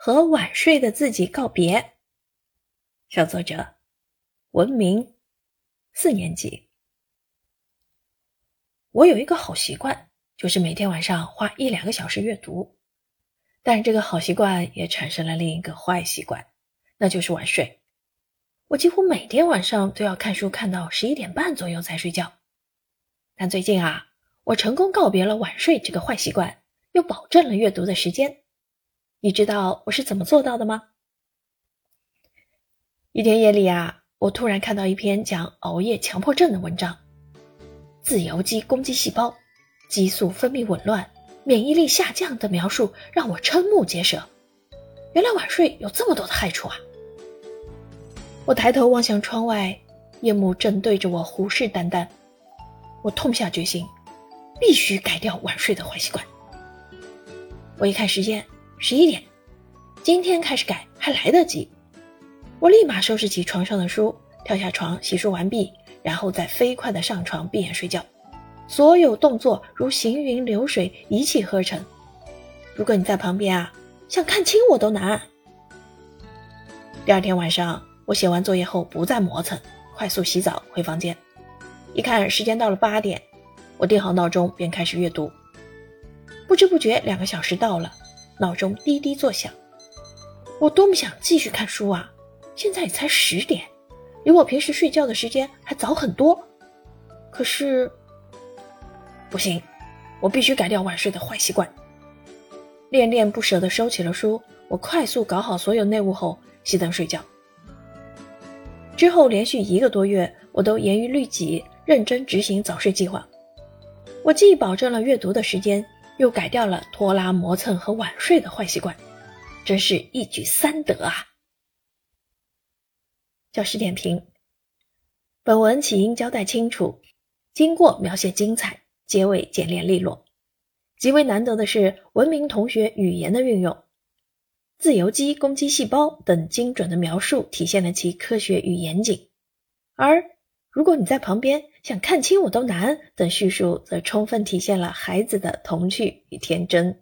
和晚睡的自己告别。小作者：文明，四年级。我有一个好习惯，就是每天晚上花一两个小时阅读。但是这个好习惯也产生了另一个坏习惯，那就是晚睡。我几乎每天晚上都要看书看到十一点半左右才睡觉。但最近啊，我成功告别了晚睡这个坏习惯，又保证了阅读的时间。你知道我是怎么做到的吗？一天夜里啊，我突然看到一篇讲熬夜强迫症的文章，自由基攻击细胞，激素分泌紊乱，免疫力下降的描述让我瞠目结舌。原来晚睡有这么多的害处啊！我抬头望向窗外，夜幕正对着我虎视眈眈。我痛下决心，必须改掉晚睡的坏习惯。我一看时间，十一点，今天开始改还来得及。我立马收拾起床上的书，跳下床，洗漱完毕，然后再飞快地上床闭眼睡觉。所有动作如行云流水，一气呵成。如果你在旁边啊，想看清我都难。第二天晚上。我写完作业后不再磨蹭，快速洗澡回房间。一看时间到了八点，我定好闹钟便开始阅读。不知不觉两个小时到了，闹钟滴滴作响。我多么想继续看书啊！现在也才十点，离我平时睡觉的时间还早很多。可是不行，我必须改掉晚睡的坏习惯。恋恋不舍地收起了书，我快速搞好所有内务后熄灯睡觉。之后连续一个多月，我都严于律己，认真执行早睡计划。我既保证了阅读的时间，又改掉了拖拉磨蹭和晚睡的坏习惯，真是一举三得啊！教师点评：本文起因交代清楚，经过描写精彩，结尾简练利落。极为难得的是，文明同学语言的运用。自由基攻击细胞等精准的描述，体现了其科学与严谨；而如果你在旁边想看清我都难等叙述，则充分体现了孩子的童趣与天真。